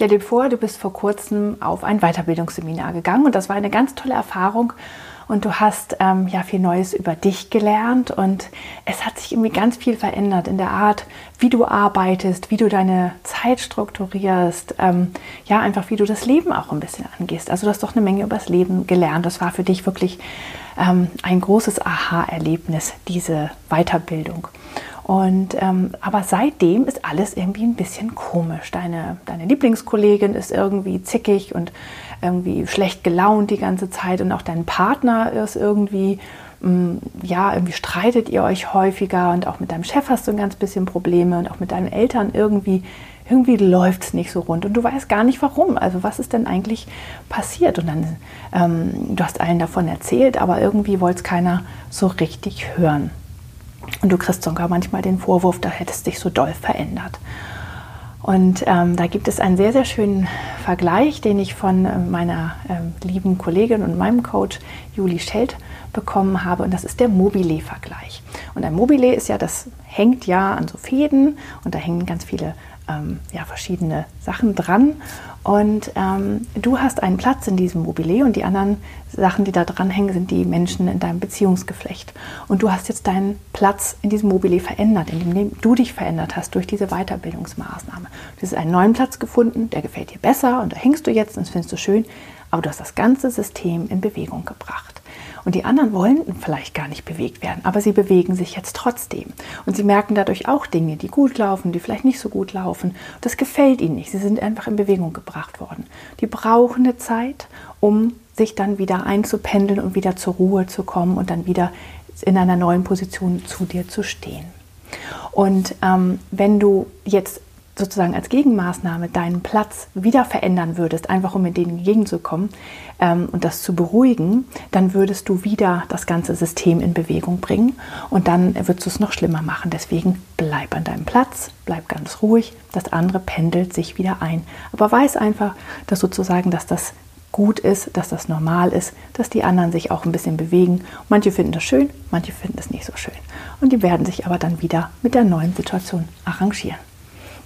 Stell dir vor, du bist vor kurzem auf ein Weiterbildungsseminar gegangen und das war eine ganz tolle Erfahrung und du hast ähm, ja viel Neues über dich gelernt und es hat sich irgendwie ganz viel verändert in der Art, wie du arbeitest, wie du deine Zeit strukturierst, ähm, ja einfach wie du das Leben auch ein bisschen angehst. Also du hast doch eine Menge über das Leben gelernt. Das war für dich wirklich ähm, ein großes Aha-Erlebnis, diese Weiterbildung. Und ähm, aber seitdem ist alles irgendwie ein bisschen komisch. Deine, deine Lieblingskollegin ist irgendwie zickig und irgendwie schlecht gelaunt die ganze Zeit und auch dein Partner ist irgendwie mm, ja, irgendwie streitet ihr euch häufiger und auch mit deinem Chef hast du ein ganz bisschen Probleme und auch mit deinen Eltern irgendwie, irgendwie läuft es nicht so rund und du weißt gar nicht warum. Also was ist denn eigentlich passiert? Und dann, ähm, du hast allen davon erzählt, aber irgendwie wollte es keiner so richtig hören. Und du kriegst sogar manchmal den Vorwurf, da hättest dich so doll verändert. Und ähm, da gibt es einen sehr, sehr schönen Vergleich, den ich von äh, meiner ähm, lieben Kollegin und meinem Coach Juli Schelt bekommen habe. Und das ist der Mobile-Vergleich. Und ein Mobile ist ja, das hängt ja an so Fäden und da hängen ganz viele ähm, ja, verschiedene Sachen dran. Und ähm, du hast einen Platz in diesem Mobile und die anderen Sachen, die da dran hängen, sind die Menschen in deinem Beziehungsgeflecht. Und du hast jetzt deinen Platz in diesem Mobile verändert, indem du dich verändert hast durch diese Weiterbildungsmaßnahme. Du hast einen neuen Platz gefunden, der gefällt dir besser und da hängst du jetzt und das findest du schön, aber du hast das ganze System in Bewegung gebracht. Und die anderen wollen vielleicht gar nicht bewegt werden, aber sie bewegen sich jetzt trotzdem. Und sie merken dadurch auch Dinge, die gut laufen, die vielleicht nicht so gut laufen. Das gefällt ihnen nicht. Sie sind einfach in Bewegung gebracht worden. Die brauchen eine Zeit, um sich dann wieder einzupendeln und wieder zur Ruhe zu kommen und dann wieder in einer neuen Position zu dir zu stehen. Und ähm, wenn du jetzt sozusagen als Gegenmaßnahme deinen Platz wieder verändern würdest, einfach um mit denen entgegenzukommen ähm, und das zu beruhigen, dann würdest du wieder das ganze System in Bewegung bringen und dann würdest du es noch schlimmer machen. Deswegen bleib an deinem Platz, bleib ganz ruhig, das andere pendelt sich wieder ein. Aber weiß einfach, dass sozusagen, dass das gut ist, dass das normal ist, dass die anderen sich auch ein bisschen bewegen. Manche finden das schön, manche finden es nicht so schön. Und die werden sich aber dann wieder mit der neuen Situation arrangieren.